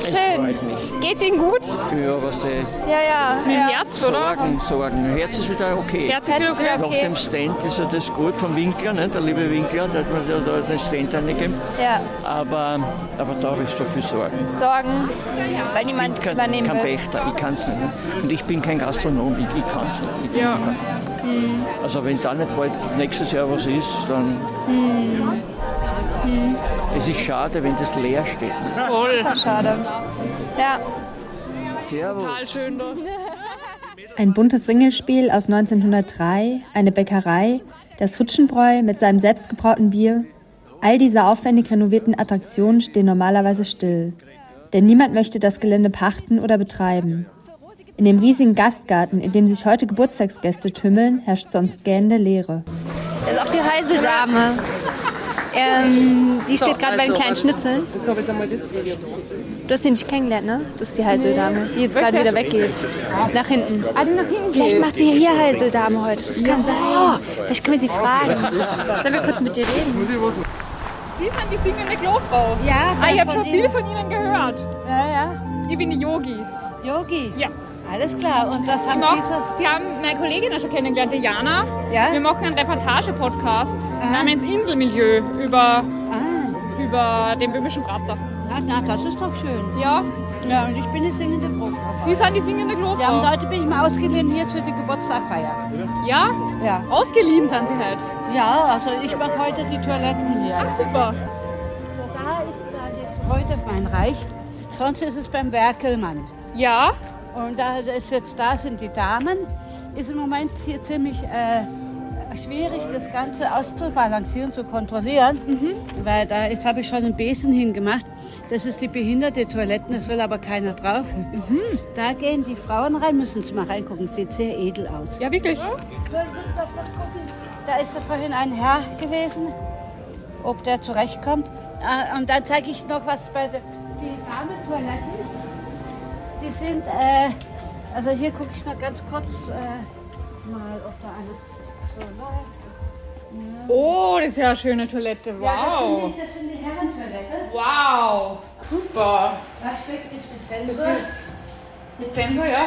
Schön. Geht's Ihnen gut? Ja, was der Ja, ja. Mit dem ja. Herz, oder? Sorgen, Sorgen. Herz ist wieder okay. Herz ist wieder okay. Nach dem Stand ist ja das gut vom Winkler, ne? der liebe Winkler, der hat mir da den Stand reingegeben. Ja. Aber, aber da habe ich so viel Sorgen. Sorgen, weil niemand es kein, übernehmen kein will. Pächter, ich kann es nicht. ne? Und ich bin kein Gastronom, ich, ich kann es nicht. Ich, Ja. Hm. Also wenn da nicht bald nächstes Jahr was ist, dann Hm. Hm. es ist schade, wenn das leer steht. Voll. Super schade. Ja. Servus. Total schön da. Ein buntes Ringelspiel aus 1903, eine Bäckerei, das Hutschenbräu mit seinem selbstgebrauten Bier. All diese aufwendig renovierten Attraktionen stehen normalerweise still. denn niemand möchte das Gelände pachten oder betreiben. In dem riesigen Gastgarten, in dem sich heute Geburtstagsgäste tümmeln, herrscht sonst gähnende Leere. Da ist auch die Heiseldame. Ähm, die steht gerade bei den kleinen Schnitzeln. Jetzt habe ich einmal das Video. Du hast sie nicht kennengelernt, ne? Das ist die Heiseldame, die jetzt gerade wieder weggeht. Nach hinten. Ah, die nach hinten Vielleicht macht sie ja hier Heiseldame heute. Das kann sein. Vielleicht können wir sie fragen. (laughs) Sollen wir kurz mit dir reden? Sie sind die singende Klofrau. Ja, Ah, ich habe schon viel von Ihnen gehört. Ja, ja. Ich bin die Yogi. Yogi? Ja. Alles klar. Und was haben Sie so? Sie haben meine Kollegin ja schon kennengelernt, die Jana. Ja? Wir machen einen Reportage-Podcast namens Inselmilieu über, über den böhmischen Prater. Ah, na, das ist doch schön. Ja. Ja, und ich bin die singende Frucht. Sie sind die singende Klofrau. Ja, und heute bin ich mal ausgeliehen hier zu der Geburtstagfeier. Ja? Ja. Ausgeliehen sind Sie halt. Ja, also ich mache heute die Toiletten hier. Ach, super. So, da ist heute mein Reich. Sonst ist es beim Werkelmann. Ja. Und da ist jetzt da sind die Damen. Ist im Moment hier ziemlich äh, schwierig, das Ganze auszubalancieren, zu kontrollieren. Weil da jetzt habe ich schon einen Besen hingemacht. Das ist die behinderte Toiletten, da soll aber keiner drauf. Da gehen die Frauen rein, müssen Sie mal reingucken. Sieht sehr edel aus. Ja, wirklich. Da ist vorhin ein Herr gewesen, ob der zurechtkommt. Ah, Und dann zeige ich noch was bei der die Damentoiletten. Die sind, äh, also hier gucke ich mal ganz kurz äh, mal, ob da alles so läuft. Oh, das ist ja eine schöne Toilette. Wow. Ja, das sind die, das die Herrentoilette. Wow. Super. Waschbecken ist mit Das Sensor. ist mit Sensor, ja.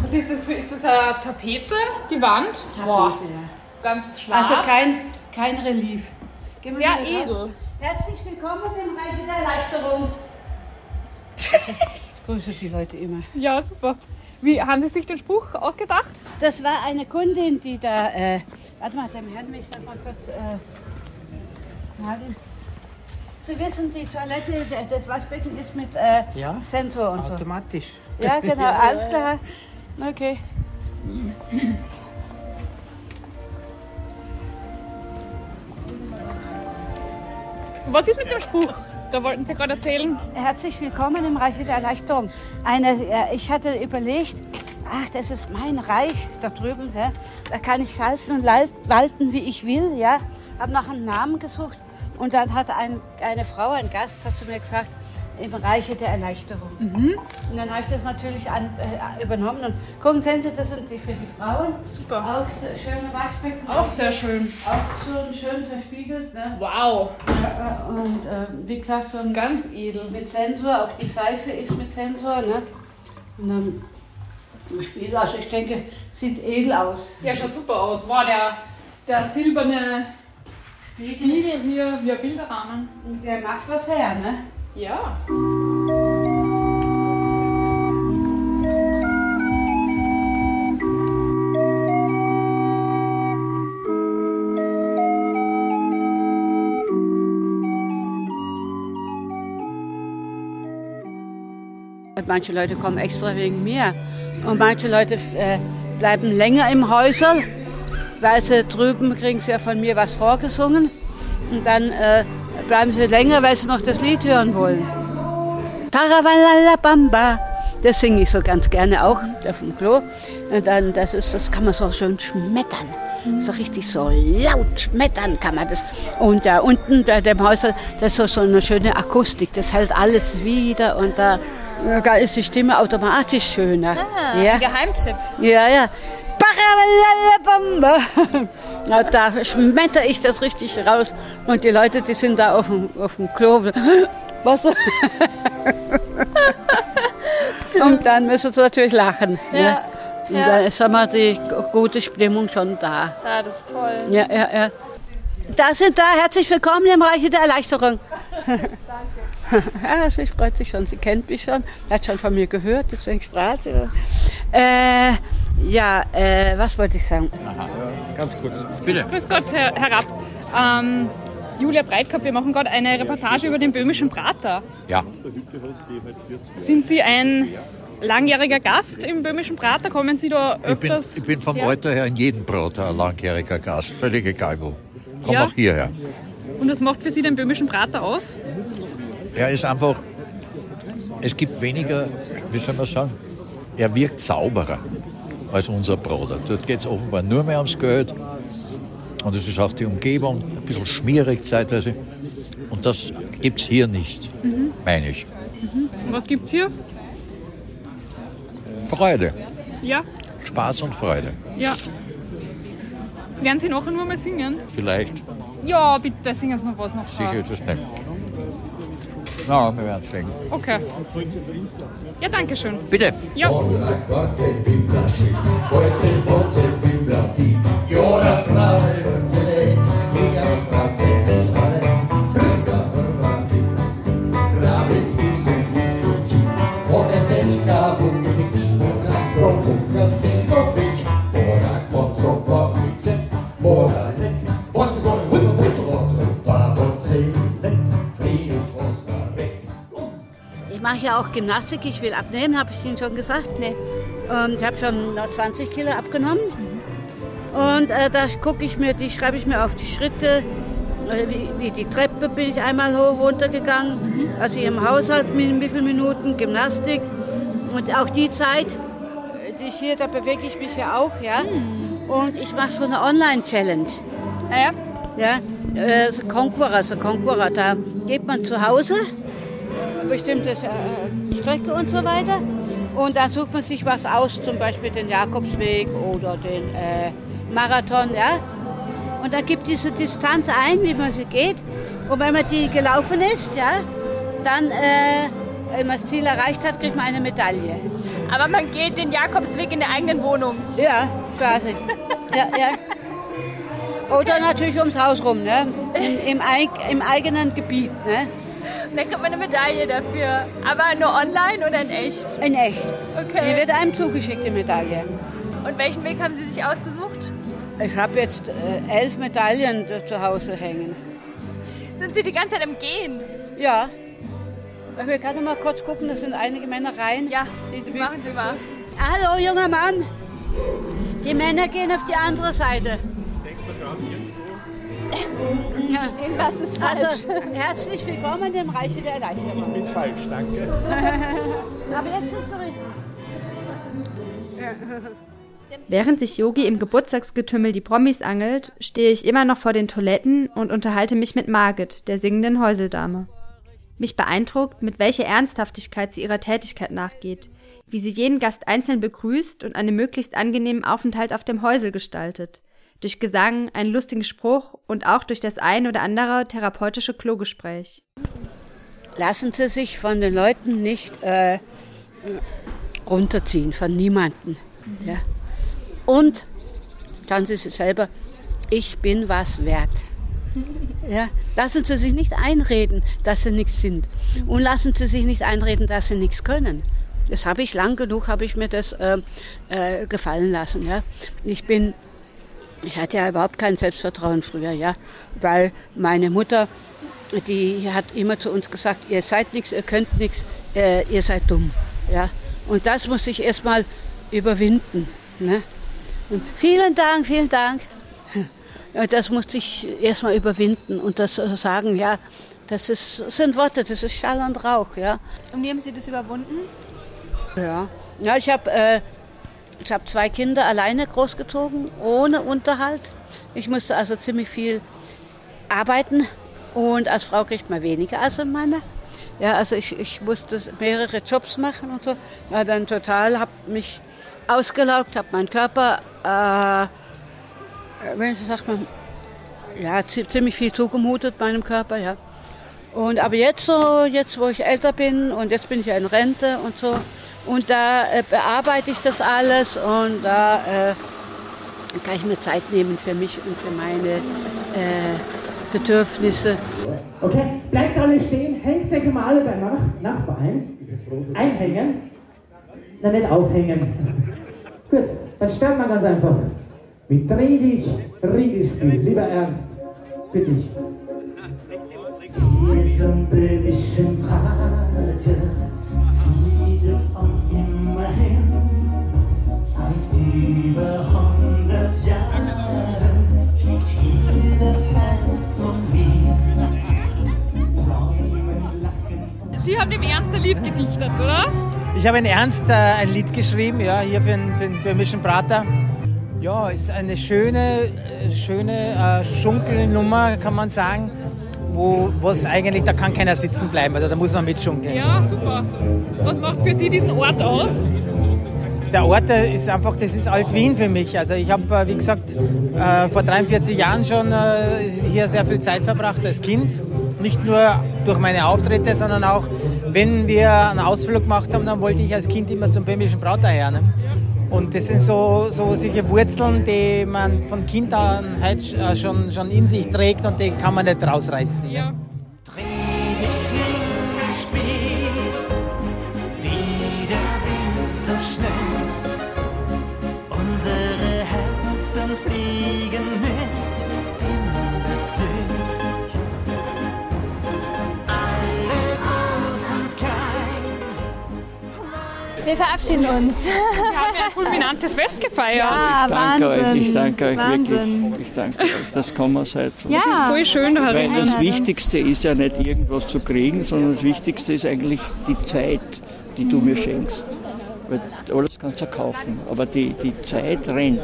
Was ist das für, ist das eine Tapete? Die Wand? Tapete, ja. Ganz schwarz. Also kein, kein Relief. Gehen Sehr edel. Herzlich willkommen im Reich der Erleichterung. (laughs) Ich grüße die Leute immer. Ja, super. Wie haben Sie sich den Spruch ausgedacht? Das war eine Kundin, die da. Äh, warte mal, dem Herrn mich noch mal kurz. Äh. Sie wissen, die Toilette, das Waschbecken ist mit äh, Ja, Sensor und so. automatisch. Ja, genau, Ja, (laughs) alles klar. Okay. Was ist mit dem Spruch? Da wollten Sie gerade erzählen. Herzlich willkommen im Reich der Erleichterung. Eine, äh, ich hatte überlegt, ach, das ist mein Reich da drüben. Ja? Da kann ich schalten und walten, wie ich will. Ja? Habe nach einem Namen gesucht und dann hat ein, eine Frau, ein Gast, hat zu mir gesagt, im Reiche der Erleichterung. Mhm. Und dann habe ich das natürlich an, äh, übernommen. Und gucken Sie, das sind die für die Frauen. Super. Auch so schöne Waschbecken. Auch sehr schön. Auch schon schön verspiegelt. Ne? Wow. Ja, äh, und äh, wie gesagt, so ganz edel. Mit Sensor, auch die Seife ist mit Sensor. Ne? Und dann im Spiegel, also ich denke, sieht edel aus. Ja, schaut super aus. Wow, der, der silberne Spiegel hier, wie ein Bilderrahmen. Der macht was her, ne? Ja. Manche Leute kommen extra wegen mir. Und manche Leute äh, bleiben länger im Häusel, weil sie drüben kriegen sie ja von mir was vorgesungen. Und dann äh, bleiben sie länger, weil sie noch das Lied hören wollen. Paravallalabamba, das singe ich so ganz gerne auch auf dem Klo. Und dann, das, ist, das kann man so schön schmettern. So richtig so laut schmettern kann man das. Und da unten bei dem Häusel, das ist so, so eine schöne Akustik. Das hält alles wieder und da, da ist die Stimme automatisch schöner. Ah, ja. ein Geheimtipp. Ja, ja. Paralalabamba. (laughs) Na, da schmetter ich das richtig raus. Und die Leute, die sind da auf dem, auf dem Klo. (laughs) Was? (laughs) Und dann müssen sie natürlich lachen. Ja, Ja. Und ja. dann ist immer die gute Stimmung schon da. Ah, das ist toll. Ja, ja, ja. Da sind da. Herzlich willkommen im Reiche der Erleichterung. ja, sie freut sich schon. Sie kennt mich schon. Hat schon von mir gehört. Deswegen Straße. Äh, ja, äh, was wollte ich sagen? Ganz kurz. Bitte. Grüß Gott, Herr, Herr Rapp. Ähm, Julia Breitkopf, wir machen gerade eine Reportage über den böhmischen Prater. Ja. Sind Sie ein langjähriger Gast im böhmischen Prater? Kommen Sie da Ich bin, öfters? ich bin vom her? Alter her in jedem Prater ein langjähriger Gast. Völlig egal wo. Komm Ja. auch hierher. Und was macht für Sie den böhmischen Prater aus? Er ist einfach es gibt weniger, wie soll man sagen, er wirkt sauberer als unser Bruder. Dort geht es offenbar nur mehr ums Geld. Und es ist auch die Umgebung ein bisschen schmierig zeitweise. Und das gibt es hier nicht, Mhm. meine ich. Und was gibt's hier? Freude, Ja, Spaß und Freude. ja. Jetzt werden Sie nachher nur mal singen. Vielleicht, Ja, bitte singen Sie noch was noch. sicher ist es nicht. Na, wir werden es sehen. Okay. Ja, danke schön. Bitte. Ja. Auch Gymnastik, ich will abnehmen, habe ich Ihnen schon gesagt? Nee. Und ich habe schon noch 20 Kilo abgenommen. Und äh, da gucke ich mir, die schreibe ich mir auf die Schritte, äh, wie, wie die Treppe bin ich einmal hoch runter gegangen, also im Haushalt mit wie viele Minuten, Gymnastik. Und auch die Zeit, äh, die ich hier, da bewege ich mich ja auch, ja. Und ich mache so eine Online-Challenge. Ja? Ja, äh, so Conqueror, so Conqueror, da geht man zu Hause bestimmte äh, Strecke und so weiter. Und dann sucht man sich was aus, zum Beispiel den Jakobsweg oder den äh, Marathon. Ja? Und dann gibt diese Distanz ein, wie man sie geht. Und wenn man die gelaufen ist, ja, dann, äh, wenn man das Ziel erreicht hat, kriegt man eine Medaille. Aber man geht den Jakobsweg in der eigenen Wohnung. Ja, quasi. ja, ja. Oder natürlich ums Haus rum, ne? Im, im, im eigenen Gebiet. Ne? Und dann kriegt man eine Medaille dafür. Aber nur online oder in echt? In echt. Okay. Die wird einem zugeschickt, die Medaille. Und welchen Weg haben Sie sich ausgesucht? Ich habe jetzt äh, elf Medaillen da zu Hause hängen. Sind Sie die ganze Zeit am Gehen? Ja. Ich will gerade noch mal kurz gucken, da sind einige Männer rein. Ja, machen Sie mal. Hallo, junger Mann. Die Männer gehen auf die andere Seite. Ja. Irgendwas ist falsch. Also, herzlich willkommen im Reiche der Erleichterung. Ich bin falsch, danke. (laughs) Aber jetzt sind Sie richtig. Während sich Yogi im Geburtstagsgetümmel die Promis angelt, stehe ich immer noch vor den Toiletten und unterhalte mich mit Margit, der singenden Häuseldame. Mich beeindruckt, mit welcher Ernsthaftigkeit sie ihrer Tätigkeit nachgeht, wie sie jeden Gast einzeln begrüßt und einen möglichst angenehmen Aufenthalt auf dem Häusel gestaltet. Durch Gesang, einen lustigen Spruch und auch durch das ein oder andere therapeutische Klogespräch. Lassen Sie sich von den Leuten nicht äh, runterziehen, von niemandem. Ja. Und sagen Sie sich selber, ich bin was wert. Ja, lassen Sie sich nicht einreden, dass Sie nichts sind. Und lassen Sie sich nicht einreden, dass Sie nichts können. Das habe ich lang genug, habe ich mir das äh, äh, gefallen lassen. Ja. Ich bin, ich hatte ja überhaupt kein Selbstvertrauen früher, ja, weil meine Mutter, die hat immer zu uns gesagt, ihr seid nichts, ihr könnt nichts, äh, ihr seid dumm. Ja. Und das muss ich erstmal überwinden. Ne? Und vielen Dank, vielen Dank. Das musste ich erstmal überwinden und das äh, sagen, ja, das ist, sind Worte, das ist Schall und Rauch, ja. Und wie haben Sie das überwunden? Ja, ja ich habe äh, ich hab zwei Kinder alleine großgezogen, ohne Unterhalt. Ich musste also ziemlich viel arbeiten und als Frau kriegt man weniger als ein Mann. Ja, also ich, ich musste mehrere Jobs machen und so. War dann total, habe mich ausgelaugt, habe meinen Körper, äh, wenn sagt man, ja, zi- ziemlich viel zugemutet meinem Körper, ja. Und aber jetzt so, jetzt wo ich älter bin und jetzt bin ich ja in Rente und so, und da äh, bearbeite ich das alles und da äh, kann ich mir Zeit nehmen für mich und für meine äh, Bedürfnisse. Okay, bleibt alle stehen, hängt euch mal alle beim Nach Nachbar ein. Einhängen. Na, nicht aufhängen. (laughs) Gut, dann starten wir ganz einfach. Mit Dreh dich, Ringelspiel. Lieber Ernst, für dich. Hier zum böhmischen Prater Seit über 100 Jahren schlägt hier das Herz von Wien. Lachend Sie haben dem Ernst ein Lied gedichtet, oder? Ich habe in Ernst äh, ein Lied geschrieben, ja, hier für den, für den böhmischen Prater. Ja, ist eine schöne, äh, schöne äh, Schunkelnummer, kann man sagen, wo es eigentlich, da kann keiner sitzen bleiben, also da muss man mitschunkeln. Ja, super. Was macht für Sie diesen Ort aus? Der Ort der ist einfach, das ist Alt-Wien für mich. Also ich habe, äh, wie gesagt, äh, vor 43 Jahren schon äh, hier sehr viel Zeit verbracht als Kind. Nicht nur durch meine Auftritte, sondern auch, wenn wir einen Ausflug gemacht haben, dann wollte ich als Kind immer zum böhmischen Brauter her. Ne? Und das sind so, so solche Wurzeln, die man von Kind an halt schon, schon in sich trägt und die kann man nicht rausreißen. Ja. Wir verabschieden uns. Wir haben ja ein fulminantes Fest gefeiert. Ja, Ich danke Wahnsinn. euch, ich danke euch Wahnsinn. wirklich. Ich danke euch, dass ihr gekommen seid. Ja. Das ist voll schön, da Weil das. Wichtigste ist ja nicht irgendwas zu kriegen, sondern das Wichtigste ist eigentlich die Zeit, die du mir schenkst. Weil alles kannst du kaufen, aber die, die Zeit rennt.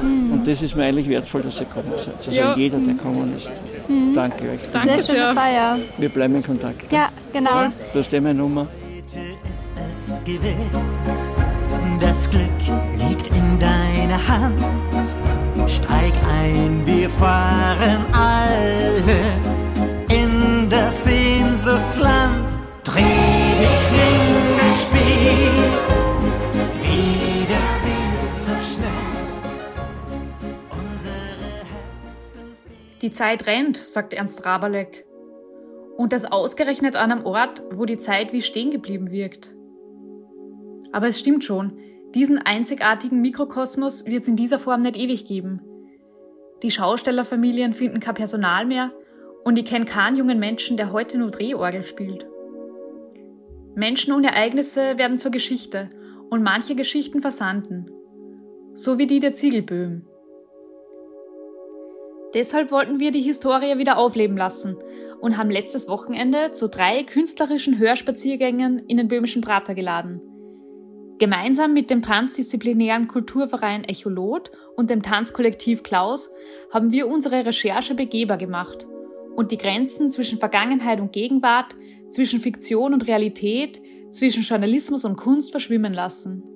Mhm. Und das ist mir eigentlich wertvoll, dass ihr gekommen seid. Also Ja. jeder, der gekommen ist. Mhm. Danke euch. Sehr schöne Feier. Wir bleiben in Kontakt. Ja, genau. Ja, du hast eh meine Nummer. Ist es gewiss, das Glück liegt in deiner Hand. Steig ein, wir fahren alle in das Sehnsuchtsland. Dreh dich in das Spiel, wie der so schnell. Die Zeit rennt, sagt Ernst Rabalek. Und das ausgerechnet an einem Ort, wo die Zeit wie stehen geblieben wirkt. Aber es stimmt schon, diesen einzigartigen Mikrokosmos wird es in dieser Form nicht ewig geben. Die Schaustellerfamilien finden kein Personal mehr und ich kenne keinen jungen Menschen, der heute nur Drehorgel spielt. Menschen und Ereignisse werden zur Geschichte und manche Geschichten versanden. So wie die der Ziegelböhm. Deshalb wollten wir die Historie wieder aufleben lassen und haben letztes Wochenende zu drei künstlerischen Hörspaziergängen in den böhmischen Prater geladen. Gemeinsam mit dem transdisziplinären Kulturverein Echolot und dem Tanzkollektiv Klaus haben wir unsere Recherche begehbar gemacht und die Grenzen zwischen Vergangenheit und Gegenwart, zwischen Fiktion und Realität, zwischen Journalismus und Kunst verschwimmen lassen.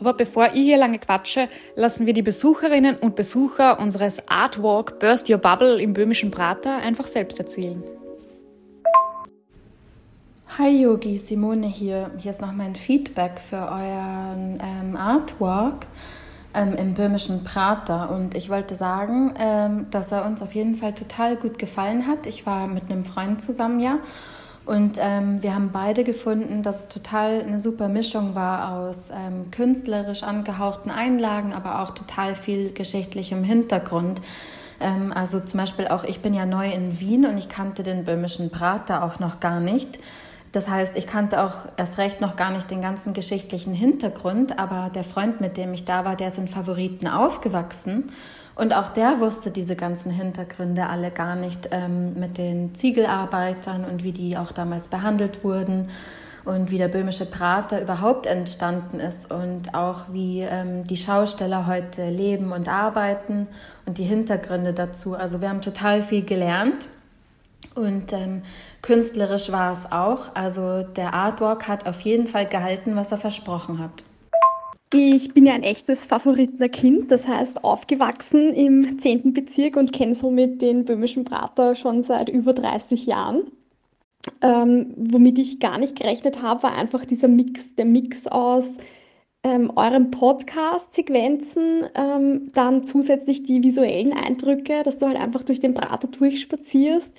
Aber bevor ich hier lange quatsche, lassen wir die Besucherinnen und Besucher unseres Artwalk Burst Your Bubble im böhmischen Prater einfach selbst erzählen. Hi Yogi, Simone hier. Hier ist noch mein Feedback für euren ähm, Artwork ähm, im böhmischen Prater. Und ich wollte sagen, ähm, dass er uns auf jeden Fall total gut gefallen hat. Ich war mit einem Freund zusammen, ja. Und ähm, wir haben beide gefunden, dass es total eine super Mischung war aus ähm, künstlerisch angehauchten Einlagen, aber auch total viel geschichtlichem Hintergrund. Ähm, also zum Beispiel auch, ich bin ja neu in Wien und ich kannte den böhmischen Prater auch noch gar nicht. Das heißt, ich kannte auch erst recht noch gar nicht den ganzen geschichtlichen Hintergrund, aber der Freund, mit dem ich da war, der ist in Favoriten aufgewachsen. Und auch der wusste diese ganzen Hintergründe alle gar nicht ähm, mit den Ziegelarbeitern und wie die auch damals behandelt wurden und wie der böhmische Prater überhaupt entstanden ist und auch wie ähm, die Schausteller heute leben und arbeiten und die Hintergründe dazu. Also wir haben total viel gelernt. Und ähm, künstlerisch war es auch. Also der Artwork hat auf jeden Fall gehalten, was er versprochen hat. Ich bin ja ein echtes Favoritenkind, das heißt aufgewachsen im 10. Bezirk und kenne somit den böhmischen Prater schon seit über 30 Jahren. Ähm, womit ich gar nicht gerechnet habe, war einfach dieser Mix, der Mix aus ähm, eurem Podcast-Sequenzen, ähm, dann zusätzlich die visuellen Eindrücke, dass du halt einfach durch den Prater durchspazierst,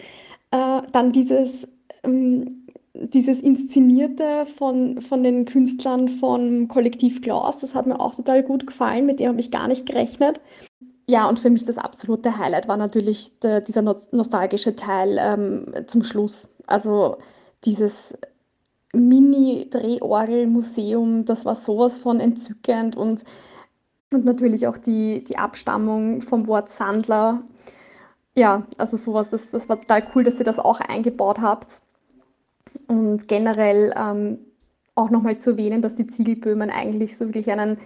äh, dann dieses ähm, dieses Inszenierte von, von den Künstlern von Kollektiv Klaus, das hat mir auch total gut gefallen, mit dem habe ich gar nicht gerechnet. Ja, und für mich das absolute Highlight war natürlich der, dieser no nostalgische Teil ähm, zum Schluss. Also dieses Mini-Drehorgel-Museum, das war sowas von entzückend und, und natürlich auch die, die Abstammung vom Wort Sandler. Ja, also sowas, das, das war total cool, dass ihr das auch eingebaut habt. Und generell ähm, auch nochmal zu erwähnen, dass die Ziegelböhmen eigentlich so wirklich einen,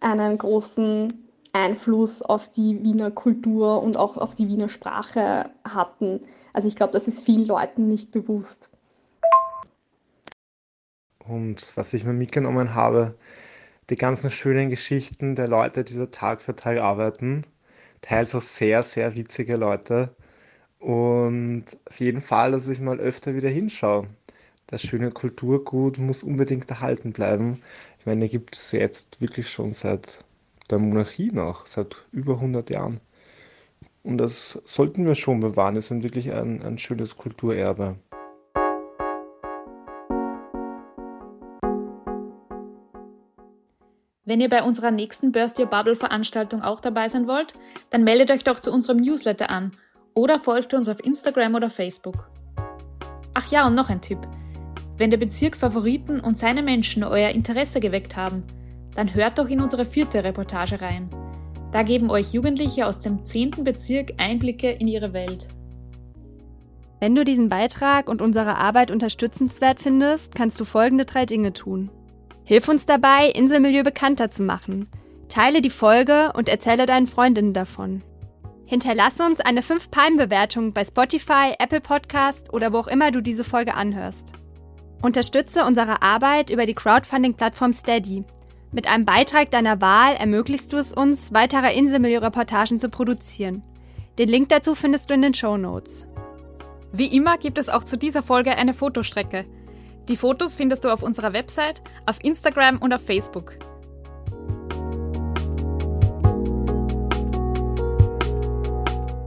einen großen Einfluss auf die Wiener Kultur und auch auf die Wiener Sprache hatten. Also ich glaube, das ist vielen Leuten nicht bewusst. Und was ich mir mitgenommen habe, die ganzen schönen Geschichten der Leute, die da Tag für Tag arbeiten, teils auch sehr, sehr witzige Leute. Und auf jeden Fall, dass ich mal öfter wieder hinschaue. Das schöne Kulturgut muss unbedingt erhalten bleiben. Ich meine, gibt es jetzt wirklich schon seit der Monarchie noch, seit über 100 Jahren. Und das sollten wir schon bewahren. Es ist wirklich ein, ein schönes Kulturerbe. Wenn ihr bei unserer nächsten Burst Your Bubble Veranstaltung auch dabei sein wollt, dann meldet euch doch zu unserem Newsletter an oder folgt uns auf Instagram oder Facebook. Ach ja, und noch ein Tipp. Wenn der Bezirk Favoriten und seine Menschen euer Interesse geweckt haben, dann hört doch in unsere vierte Reportage rein. Da geben euch Jugendliche aus dem 10. Bezirk Einblicke in ihre Welt. Wenn du diesen Beitrag und unsere Arbeit unterstützenswert findest, kannst du folgende drei Dinge tun. Hilf uns dabei, Inselmilieu bekannter zu machen. Teile die Folge und erzähle deinen Freundinnen davon. Hinterlasse uns eine 5-Palmen-Bewertung bei Spotify, Apple Podcast oder wo auch immer du diese Folge anhörst. Unterstütze unsere Arbeit über die Crowdfunding-Plattform Steady. Mit einem Beitrag deiner Wahl ermöglichst du es uns, weitere Inselmilieu-Reportagen zu produzieren. Den Link dazu findest du in den Show Notes. Wie immer gibt es auch zu dieser Folge eine Fotostrecke – die Fotos findest du auf unserer Website, auf Instagram und auf Facebook.